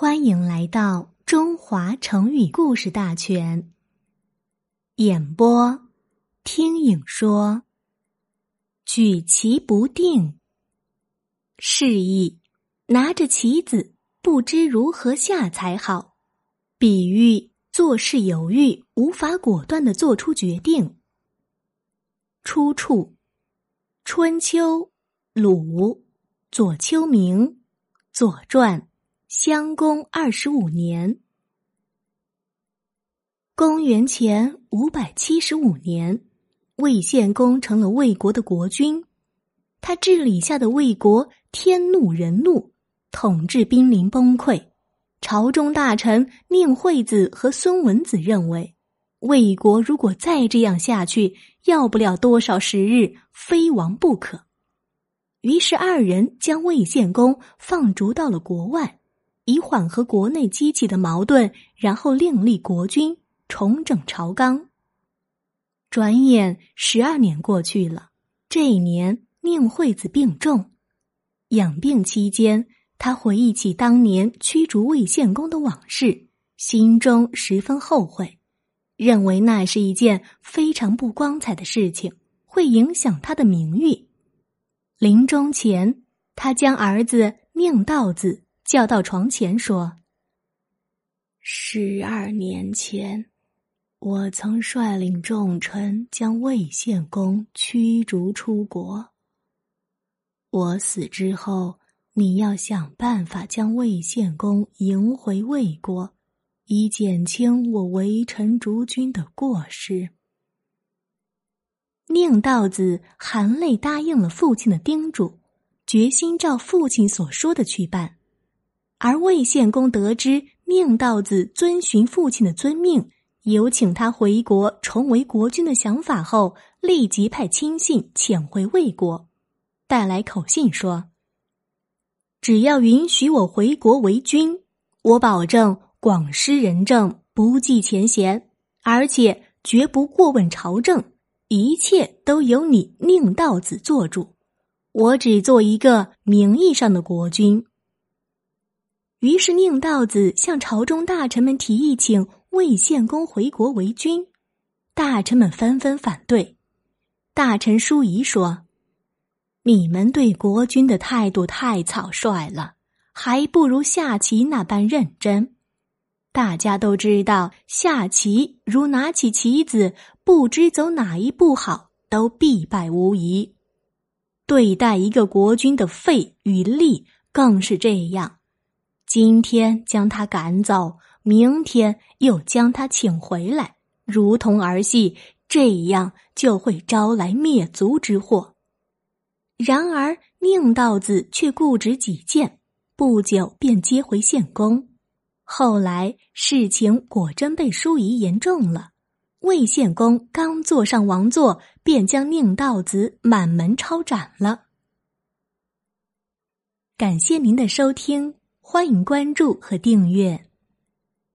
欢迎来到中华成语故事大全。演播：听影说。举棋不定，示意拿着棋子不知如何下才好，比喻做事犹豫，无法果断的做出决定。出处：春秋，鲁，左丘明，左传。襄公二十五年，公元前五百七十五年，魏献公成了魏国的国君。他治理下的魏国天怒人怒，统治濒临崩溃。朝中大臣宁惠子和孙文子认为，魏国如果再这样下去，要不了多少时日，非亡不可。于是二人将魏献公放逐到了国外。以缓和国内激起的矛盾，然后另立国君，重整朝纲。转眼十二年过去了，这一年宁惠子病重，养病期间，他回忆起当年驱逐魏献公的往事，心中十分后悔，认为那是一件非常不光彩的事情，会影响他的名誉。临终前，他将儿子宁道子。叫到床前说：“十二年前，我曾率领众臣将魏献公驱逐出国。我死之后，你要想办法将魏献公迎回魏国，以减轻我为臣逐君的过失。”宁道子含泪答应了父亲的叮嘱，决心照父亲所说的去办。而魏献公得知宁道子遵循父亲的遵命，有请他回国重为国君的想法后，立即派亲信遣回魏国，带来口信说：“只要允许我回国为君，我保证广施仁政，不计前嫌，而且绝不过问朝政，一切都由你宁道子做主，我只做一个名义上的国君。”于是，宁道子向朝中大臣们提议，请魏献公回国为君。大臣们纷纷反对。大臣舒仪说：“你们对国君的态度太草率了，还不如下棋那般认真。大家都知道，下棋如拿起棋子，不知走哪一步好，都必败无疑。对待一个国君的费与力，更是这样。”今天将他赶走，明天又将他请回来，如同儿戏，这样就会招来灭族之祸。然而宁道子却固执己见，不久便接回献公。后来事情果真被舒仪言中了，魏献公刚坐上王座，便将宁道子满门抄斩了。感谢您的收听。欢迎关注和订阅。